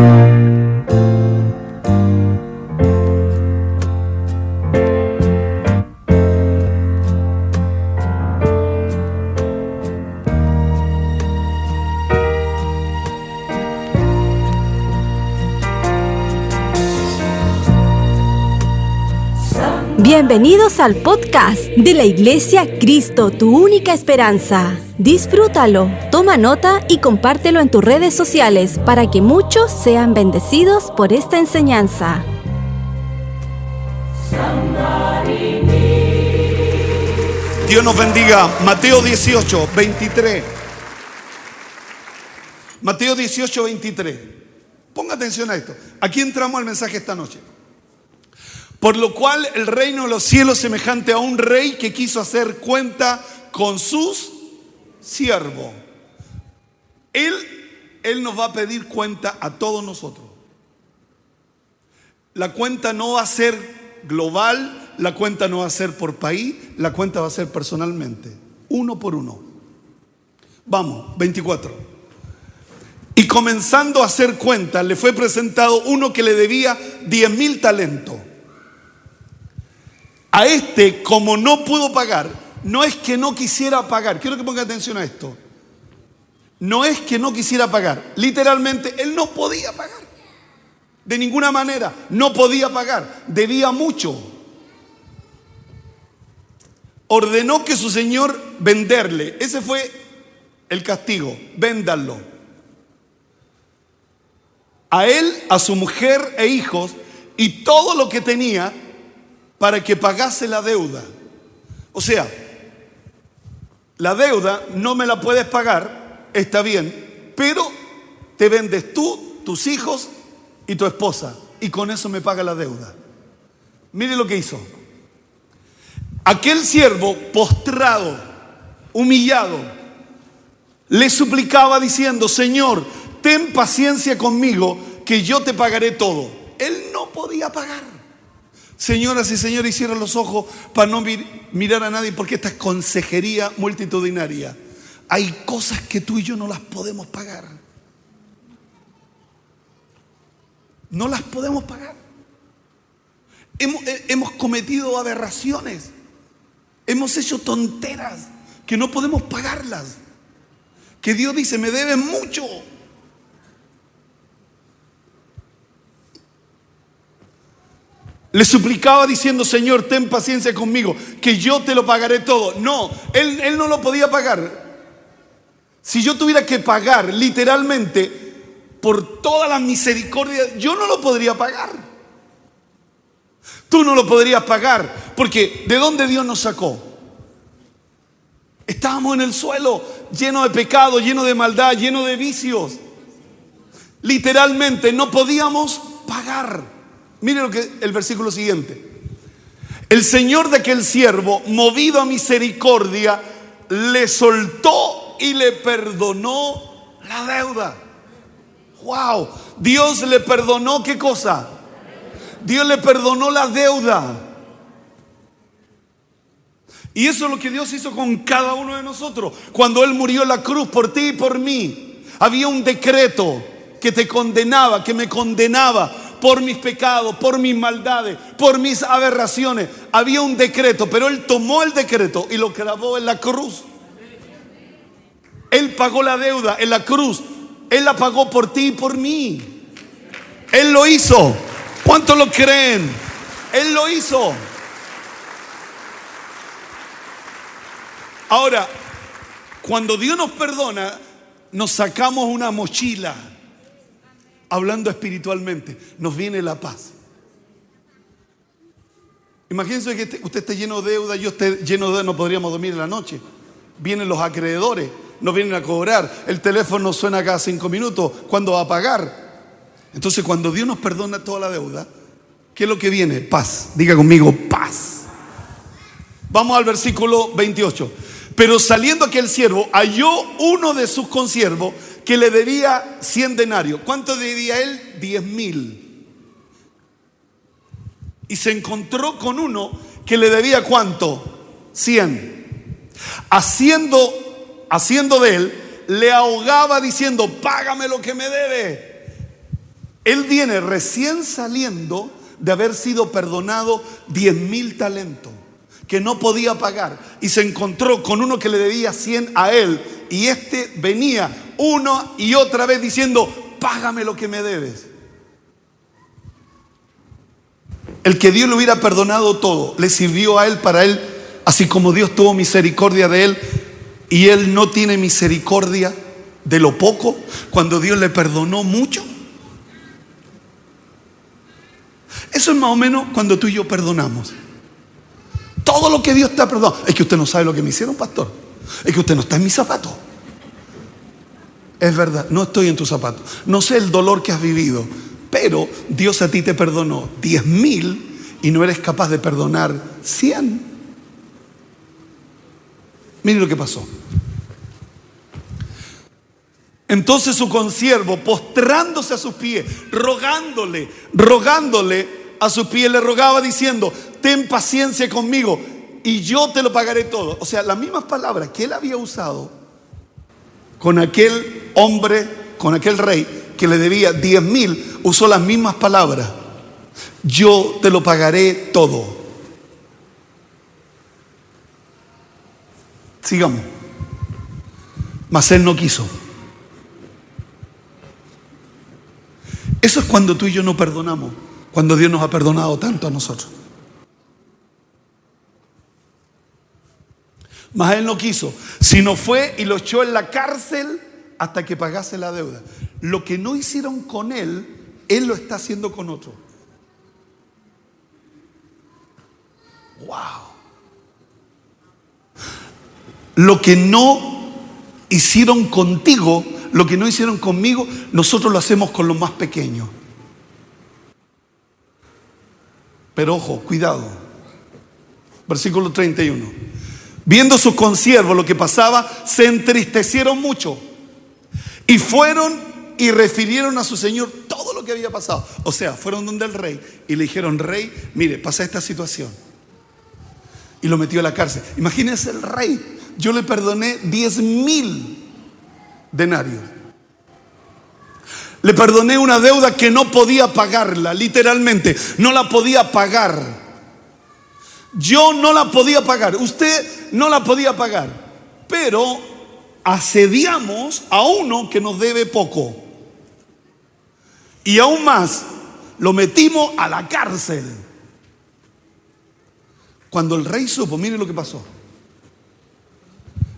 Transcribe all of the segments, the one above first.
Thank you. Bienvenidos al podcast de la Iglesia Cristo, tu única esperanza. Disfrútalo, toma nota y compártelo en tus redes sociales para que muchos sean bendecidos por esta enseñanza. Dios nos bendiga. Mateo 18, 23. Mateo 18, 23. Ponga atención a esto. Aquí entramos al mensaje esta noche. Por lo cual el reino de los cielos semejante a un rey que quiso hacer cuenta con sus siervos. Él, él nos va a pedir cuenta a todos nosotros. La cuenta no va a ser global, la cuenta no va a ser por país, la cuenta va a ser personalmente, uno por uno. Vamos, 24. Y comenzando a hacer cuenta, le fue presentado uno que le debía 10 mil talentos. A este, como no pudo pagar, no es que no quisiera pagar, quiero que ponga atención a esto. No es que no quisiera pagar, literalmente él no podía pagar. De ninguna manera, no podía pagar, debía mucho. Ordenó que su señor venderle, ese fue el castigo, véndanlo. A él, a su mujer e hijos y todo lo que tenía para que pagase la deuda. O sea, la deuda no me la puedes pagar, está bien, pero te vendes tú, tus hijos y tu esposa, y con eso me paga la deuda. Mire lo que hizo. Aquel siervo postrado, humillado, le suplicaba diciendo, Señor, ten paciencia conmigo, que yo te pagaré todo. Él no podía pagar. Señoras y señores, cierren los ojos para no mirar a nadie porque esta es consejería multitudinaria. Hay cosas que tú y yo no las podemos pagar. No las podemos pagar. Hemos, eh, hemos cometido aberraciones. Hemos hecho tonteras que no podemos pagarlas. Que Dios dice, me debes mucho. Le suplicaba diciendo, Señor, ten paciencia conmigo, que yo te lo pagaré todo. No, él, él no lo podía pagar. Si yo tuviera que pagar literalmente por toda la misericordia, yo no lo podría pagar. Tú no lo podrías pagar, porque ¿de dónde Dios nos sacó? Estábamos en el suelo, lleno de pecado, lleno de maldad, lleno de vicios. Literalmente no podíamos pagar. Mire lo que el versículo siguiente. El Señor de aquel siervo, movido a misericordia, le soltó y le perdonó la deuda. Wow, Dios le perdonó qué cosa? Dios le perdonó la deuda. Y eso es lo que Dios hizo con cada uno de nosotros. Cuando Él murió en la cruz por ti y por mí, había un decreto que te condenaba, que me condenaba por mis pecados, por mis maldades, por mis aberraciones. Había un decreto, pero Él tomó el decreto y lo grabó en la cruz. Él pagó la deuda en la cruz. Él la pagó por ti y por mí. Él lo hizo. ¿Cuántos lo creen? Él lo hizo. Ahora, cuando Dios nos perdona, nos sacamos una mochila hablando espiritualmente, nos viene la paz. Imagínense que este, usted esté lleno de deuda, yo esté lleno de deuda, no podríamos dormir en la noche. Vienen los acreedores, nos vienen a cobrar, el teléfono suena cada cinco minutos, ¿cuándo va a pagar? Entonces cuando Dios nos perdona toda la deuda, ¿qué es lo que viene? Paz. Diga conmigo, paz. Vamos al versículo 28. Pero saliendo aquel siervo, halló uno de sus consiervos que le debía 100 denarios. ¿Cuánto debía él? 10 mil. Y se encontró con uno que le debía cuánto? 100. Haciendo, haciendo de él, le ahogaba diciendo, págame lo que me debe. Él viene recién saliendo de haber sido perdonado 10 mil talentos que no podía pagar y se encontró con uno que le debía 100 a él y este venía una y otra vez diciendo, págame lo que me debes. El que Dios le hubiera perdonado todo, le sirvió a él para él, así como Dios tuvo misericordia de él y él no tiene misericordia de lo poco cuando Dios le perdonó mucho. Eso es más o menos cuando tú y yo perdonamos. Todo lo que Dios te ha perdonado. Es que usted no sabe lo que me hicieron, pastor. Es que usted no está en mi zapato. Es verdad, no estoy en tu zapato. No sé el dolor que has vivido, pero Dios a ti te perdonó diez mil y no eres capaz de perdonar cien. Mire lo que pasó. Entonces su consiervo, postrándose a sus pies, rogándole, rogándole a sus pies, le rogaba diciendo, ten paciencia conmigo y yo te lo pagaré todo. O sea, las mismas palabras que él había usado con aquel hombre, con aquel rey que le debía diez mil, usó las mismas palabras. Yo te lo pagaré todo. Sigamos. Mas él no quiso. Eso es cuando tú y yo no perdonamos, cuando Dios nos ha perdonado tanto a nosotros. Mas él no quiso, sino fue y lo echó en la cárcel hasta que pagase la deuda. Lo que no hicieron con él, él lo está haciendo con otro. Wow. Lo que no hicieron contigo, lo que no hicieron conmigo, nosotros lo hacemos con los más pequeños. Pero ojo, cuidado. Versículo 31. Viendo sus consiervos lo que pasaba, se entristecieron mucho y fueron y refirieron a su señor todo lo que había pasado. O sea, fueron donde el rey y le dijeron, rey, mire, pasa esta situación. Y lo metió a la cárcel. Imagínense el rey. Yo le perdoné 10 mil denarios. Le perdoné una deuda que no podía pagarla, literalmente, no la podía pagar. Yo no la podía pagar, usted no la podía pagar, pero asediamos a uno que nos debe poco. Y aún más, lo metimos a la cárcel. Cuando el rey supo, mire lo que pasó.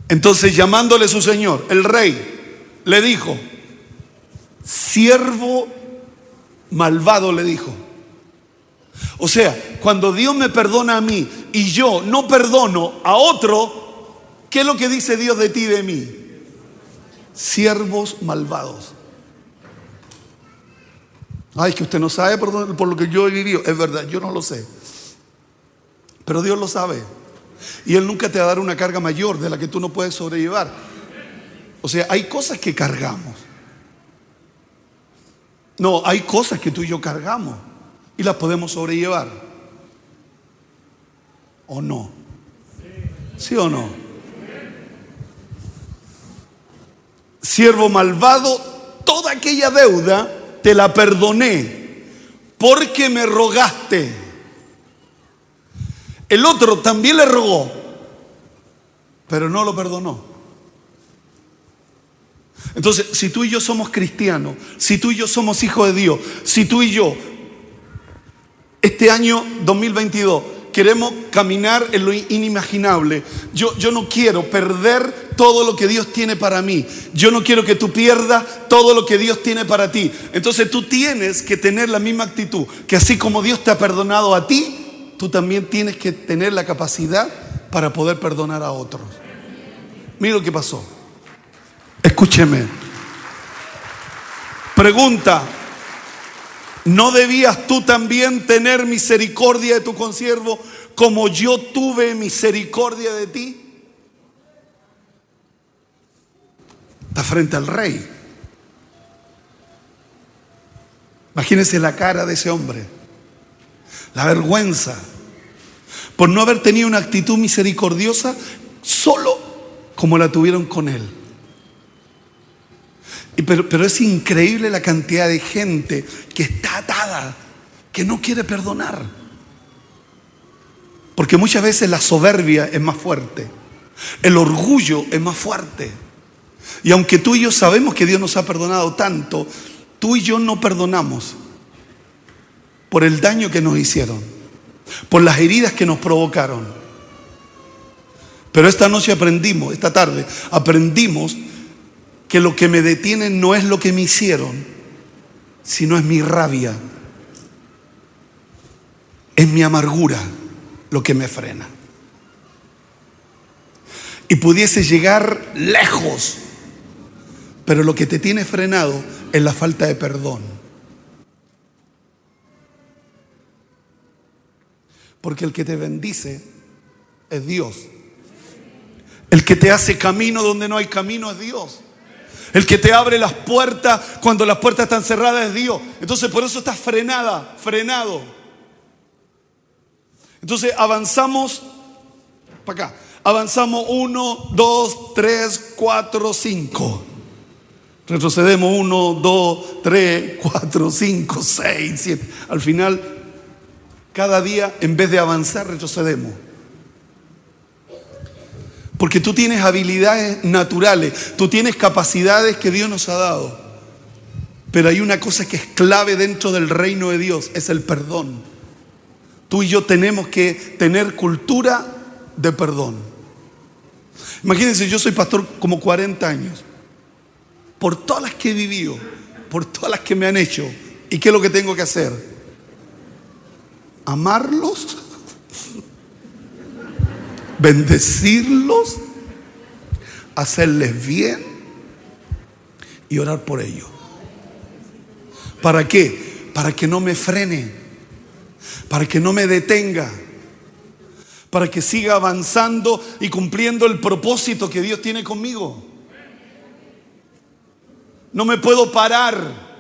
Entonces llamándole su señor, el rey, le dijo, siervo malvado le dijo. O sea, cuando Dios me perdona a mí y yo no perdono a otro, ¿qué es lo que dice Dios de ti y de mí? Siervos malvados. Ay, que usted no sabe por, por lo que yo he vivido. Es verdad, yo no lo sé. Pero Dios lo sabe. Y Él nunca te va a dar una carga mayor de la que tú no puedes sobrellevar. O sea, hay cosas que cargamos. No, hay cosas que tú y yo cargamos y las podemos sobrellevar. ¿O no? ¿Sí o no? Siervo malvado, toda aquella deuda te la perdoné porque me rogaste. El otro también le rogó, pero no lo perdonó. Entonces, si tú y yo somos cristianos, si tú y yo somos hijos de Dios, si tú y yo, este año 2022, queremos caminar en lo inimaginable, yo, yo no quiero perder todo lo que Dios tiene para mí. Yo no quiero que tú pierdas todo lo que Dios tiene para ti. Entonces tú tienes que tener la misma actitud, que así como Dios te ha perdonado a ti, tú también tienes que tener la capacidad para poder perdonar a otros. Mira lo que pasó. Escúcheme. Pregunta, ¿no debías tú también tener misericordia de tu consiervo como yo tuve misericordia de ti? Está frente al rey. Imagínense la cara de ese hombre, la vergüenza por no haber tenido una actitud misericordiosa solo como la tuvieron con él. Pero, pero es increíble la cantidad de gente que está atada, que no quiere perdonar. Porque muchas veces la soberbia es más fuerte, el orgullo es más fuerte. Y aunque tú y yo sabemos que Dios nos ha perdonado tanto, tú y yo no perdonamos por el daño que nos hicieron, por las heridas que nos provocaron. Pero esta noche aprendimos, esta tarde, aprendimos que lo que me detiene no es lo que me hicieron, sino es mi rabia, es mi amargura lo que me frena. Y pudiese llegar lejos, pero lo que te tiene frenado es la falta de perdón. Porque el que te bendice es Dios. El que te hace camino donde no hay camino es Dios. El que te abre las puertas cuando las puertas están cerradas es Dios. Entonces por eso estás frenada, frenado. Entonces avanzamos para acá. Avanzamos uno, dos, tres, cuatro, cinco. Retrocedemos uno, dos, tres, cuatro, cinco, seis, siete. Al final cada día, en vez de avanzar, retrocedemos. Porque tú tienes habilidades naturales, tú tienes capacidades que Dios nos ha dado. Pero hay una cosa que es clave dentro del reino de Dios, es el perdón. Tú y yo tenemos que tener cultura de perdón. Imagínense, yo soy pastor como 40 años. Por todas las que he vivido, por todas las que me han hecho, ¿y qué es lo que tengo que hacer? amarlos, bendecirlos, hacerles bien y orar por ellos. ¿Para qué? Para que no me frene, para que no me detenga, para que siga avanzando y cumpliendo el propósito que Dios tiene conmigo. No me puedo parar.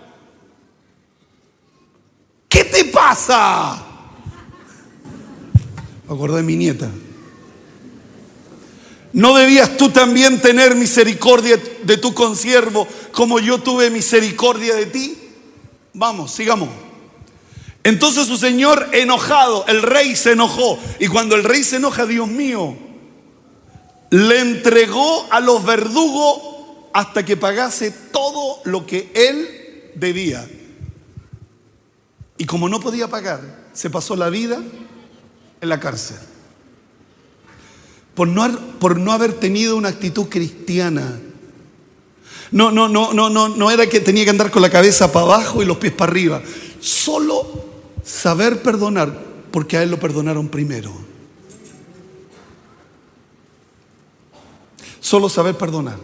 ¿Qué te pasa? acordé de mi nieta. ¿No debías tú también tener misericordia de tu consiervo como yo tuve misericordia de ti? Vamos, sigamos. Entonces su señor enojado, el rey se enojó. Y cuando el rey se enoja, Dios mío, le entregó a los verdugos hasta que pagase todo lo que él debía. Y como no podía pagar, se pasó la vida en la cárcel. Por no, por no haber tenido una actitud cristiana. No, no, no, no, no, no era que tenía que andar con la cabeza para abajo y los pies para arriba. Solo saber perdonar, porque a él lo perdonaron primero. Solo saber perdonar.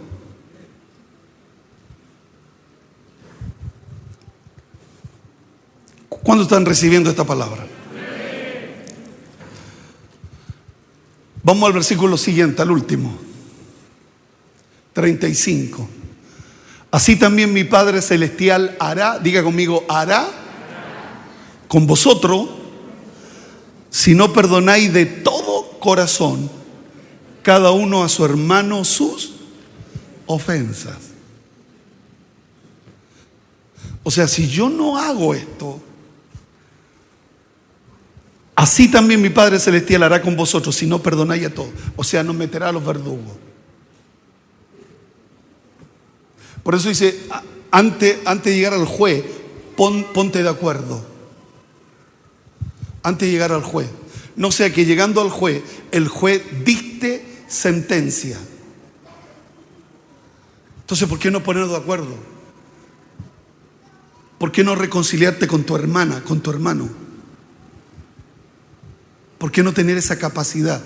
¿Cuándo están recibiendo esta palabra? Vamos al versículo siguiente, al último. 35. Así también mi Padre Celestial hará, diga conmigo, hará con vosotros si no perdonáis de todo corazón cada uno a su hermano sus ofensas. O sea, si yo no hago esto, Así también mi Padre Celestial hará con vosotros si no perdonáis a todos. O sea, nos meterá a los verdugos. Por eso dice, antes, antes de llegar al juez, ponte de acuerdo. Antes de llegar al juez. No sea que llegando al juez, el juez diste sentencia. Entonces, ¿por qué no ponernos de acuerdo? ¿Por qué no reconciliarte con tu hermana, con tu hermano? ¿Por qué no tener esa capacidad?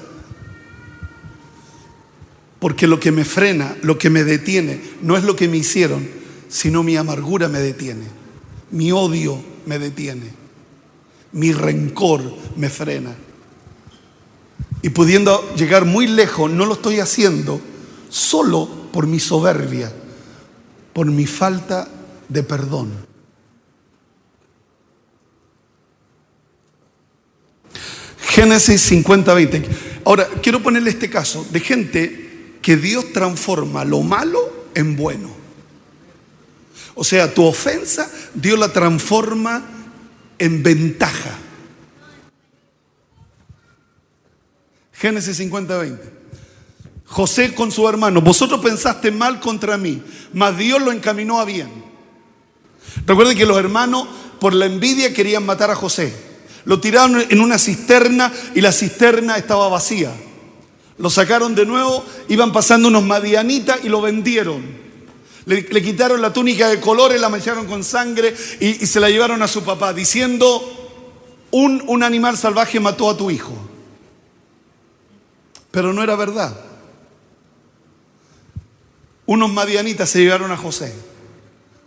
Porque lo que me frena, lo que me detiene, no es lo que me hicieron, sino mi amargura me detiene, mi odio me detiene, mi rencor me frena. Y pudiendo llegar muy lejos, no lo estoy haciendo solo por mi soberbia, por mi falta de perdón. Génesis 50, 20. Ahora, quiero ponerle este caso de gente que Dios transforma lo malo en bueno. O sea, tu ofensa Dios la transforma en ventaja. Génesis 50, 20. José con su hermano, vosotros pensaste mal contra mí, mas Dios lo encaminó a bien. Recuerden que los hermanos por la envidia querían matar a José. Lo tiraron en una cisterna y la cisterna estaba vacía. Lo sacaron de nuevo, iban pasando unos madianitas y lo vendieron. Le, quitaron la túnica de colores, la mancharon con sangre y, se la llevaron a su papá, diciendo, un, un animal salvaje mató a tu hijo. Pero no era verdad. Unos madianitas se llevaron a José,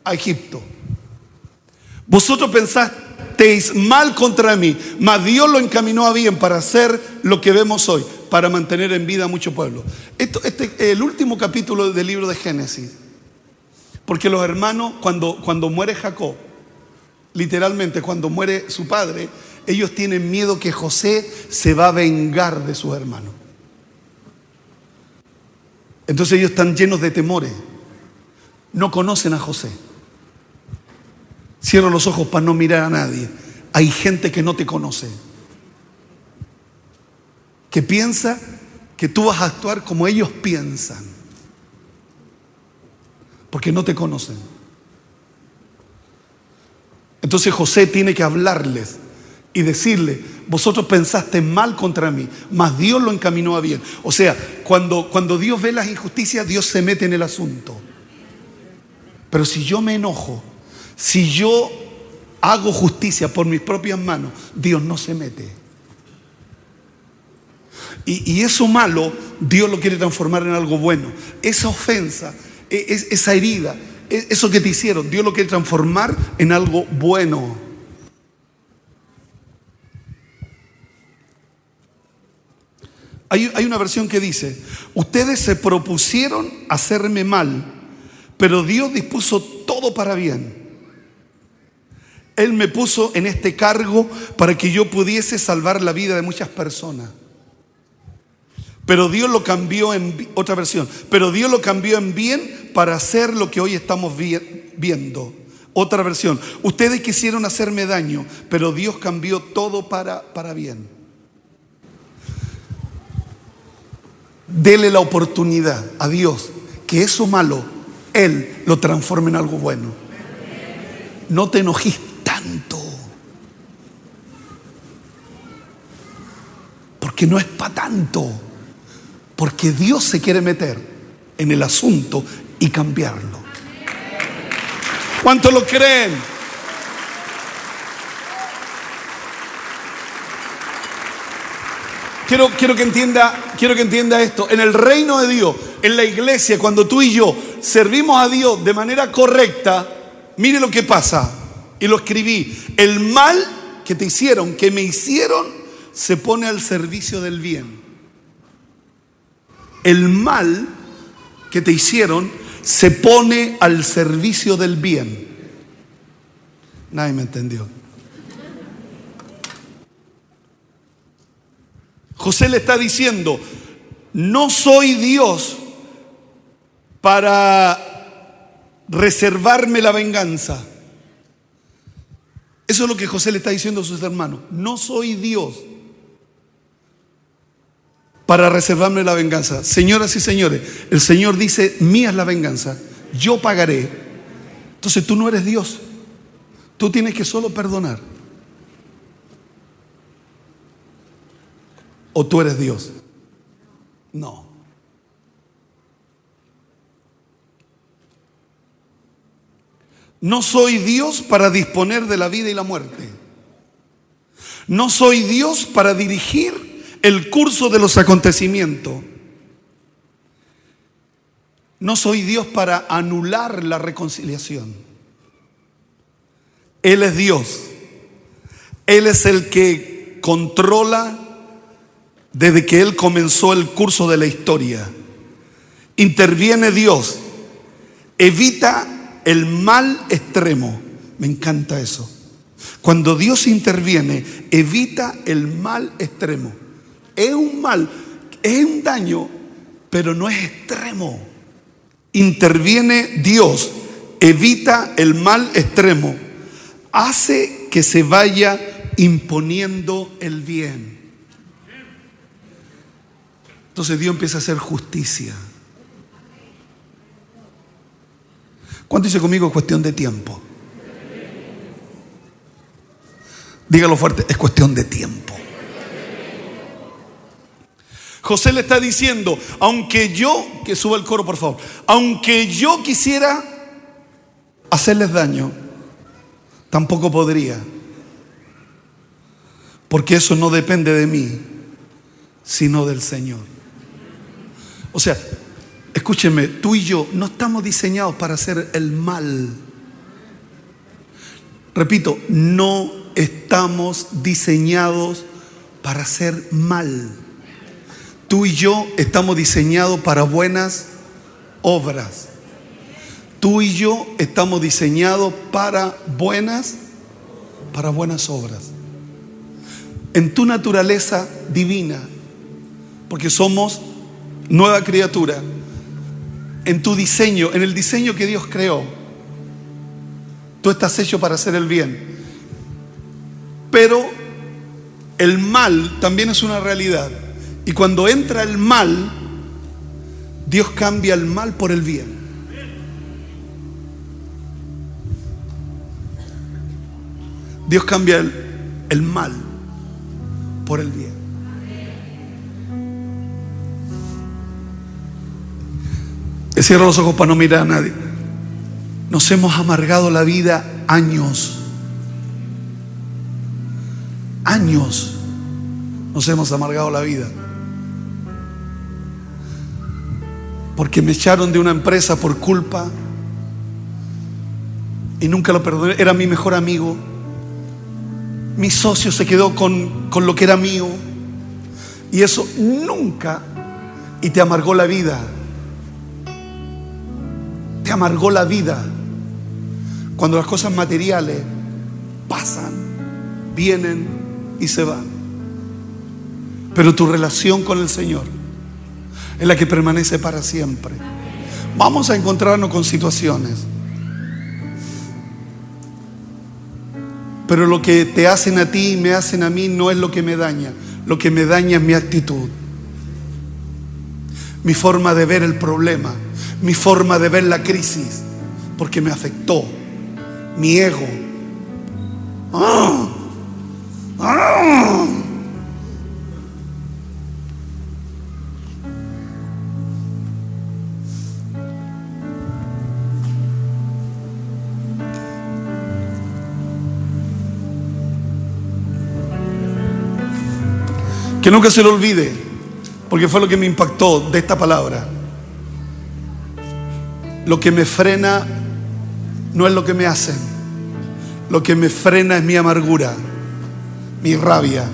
a Egipto. Vosotros pensasteis mal contra mí, mas Dios lo encaminó a bien para hacer lo que vemos hoy, para mantener en vida a mucho pueblo. Esto, este es el último capítulo del libro de Génesis. Porque los hermanos, cuando, cuando muere Jacob, literalmente cuando muere su padre, ellos tienen miedo que José se va a vengar de sus hermanos. Entonces ellos están llenos de temores. No conocen a José. Cierro los ojos para no mirar a nadie. Hay gente que no te conoce. Que piensa que tú vas a actuar como ellos piensan. Porque no te conocen. Entonces José tiene que hablarles y decirle, vosotros pensaste mal contra mí, mas Dios lo encaminó a bien. O sea, cuando, cuando Dios ve las injusticias, Dios se mete en el asunto. Pero si yo me enojo, si yo hago justicia por mis propias manos, Dios no se mete. Y, eso malo, Dios lo quiere transformar en algo bueno. Esa ofensa, e, esa herida, e, eso que te hicieron, Dios lo quiere transformar en algo bueno. Hay, hay, una versión que dice, ustedes se propusieron hacerme mal, pero Dios dispuso todo para bien. Él me puso en este cargo para que yo pudiese salvar la vida de muchas personas. Pero Dios lo cambió en otra versión, pero Dios lo cambió en bien para hacer lo que hoy estamos viendo. Otra versión, ustedes quisieron hacerme daño, pero Dios cambió todo para, para bien. Dele la oportunidad a Dios que eso malo, Él lo transforme en algo bueno. No te enojiste Porque no es para tanto. Porque Dios se quiere meter en el asunto y cambiarlo. ¿Cuántos lo creen? Quiero, quiero, que entienda, quiero que entienda esto. En el reino de Dios, en la iglesia, cuando tú y yo servimos a Dios de manera correcta, mire lo que pasa y lo escribí. El mal que te hicieron, que me hicieron, se pone al servicio del bien. El mal que te hicieron se pone al servicio del bien. Nadie me entendió. José le está diciendo, no soy Dios para reservarme la venganza. Eso es lo que José le está diciendo a sus hermanos. No soy Dios para reservarme la venganza. Señoras y señores, el Señor dice, mía es la venganza, yo pagaré. Entonces tú no eres Dios, tú tienes que solo perdonar. ¿O tú eres Dios? No. No soy Dios para disponer de la vida y la muerte. No soy Dios para dirigir el curso de los acontecimientos. No soy Dios para anular la reconciliación. Él es Dios. Él es el que controla desde que Él comenzó el curso de la historia. Interviene Dios. Evita el mal extremo. Me encanta eso. Cuando Dios interviene, evita el mal extremo. Es un mal, es un daño, pero no es extremo. Interviene Dios evita el mal extremo, hace que se vaya imponiendo el bien. Entonces Dios empieza a hacer justicia. ¿Cuánto dice conmigo? Es cuestión de tiempo. Dígalo fuerte, es cuestión de tiempo. José le está diciendo, aunque yo, que suba el coro por favor, aunque yo quisiera hacerles daño, tampoco podría. Porque eso no depende de mí, sino del Señor. O sea, escúcheme, tú y yo no estamos diseñados para hacer el mal. Repito, no estamos diseñados para hacer mal. Tú y yo estamos diseñados para buenas obras. Tú y yo estamos diseñados para buenas para buenas obras. En tu naturaleza divina, porque somos nueva criatura, en tu diseño, en el diseño que Dios creó, tú estás hecho para hacer el bien. Pero el mal también es una realidad. Y cuando entra el mal, Dios cambia el mal por el bien. Dios cambia el, el mal por el bien. Cierro los ojos para no mirar a nadie. Nos hemos amargado la vida años. Años nos hemos amargado la vida. Porque me echaron de una empresa por culpa y nunca lo perdoné. Era mi mejor amigo. Mi socio se quedó con, con lo que era mío. Y eso nunca, y te amargó la vida. Te amargó la vida. Cuando las cosas materiales pasan, vienen y se van. Pero tu relación con el Señor es la que permanece para siempre. Vamos a encontrarnos con situaciones. Pero lo que te hacen a ti y me hacen a mí no es lo que me daña. Lo que me daña es mi actitud. Mi forma de ver el problema. Mi forma de ver la crisis. Porque me afectó. Mi ego. ¡Ah! ¡Ah! Que nunca se lo olvide, porque fue lo que me impactó de esta palabra. Lo que me frena no es lo que me hacen. Lo que me frena es mi amargura, mi rabia.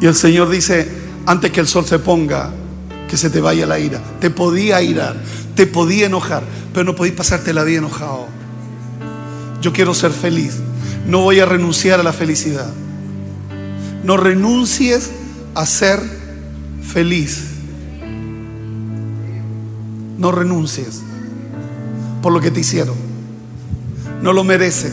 Y el Señor dice, antes que el sol se ponga, que se te vaya la ira. Te podía irar, te podía enojar, pero no podéis pasarte la vida enojado. Yo quiero ser feliz. No voy a renunciar a la felicidad. No renuncies a ser feliz. No renuncies por lo que te hicieron. No lo merecen.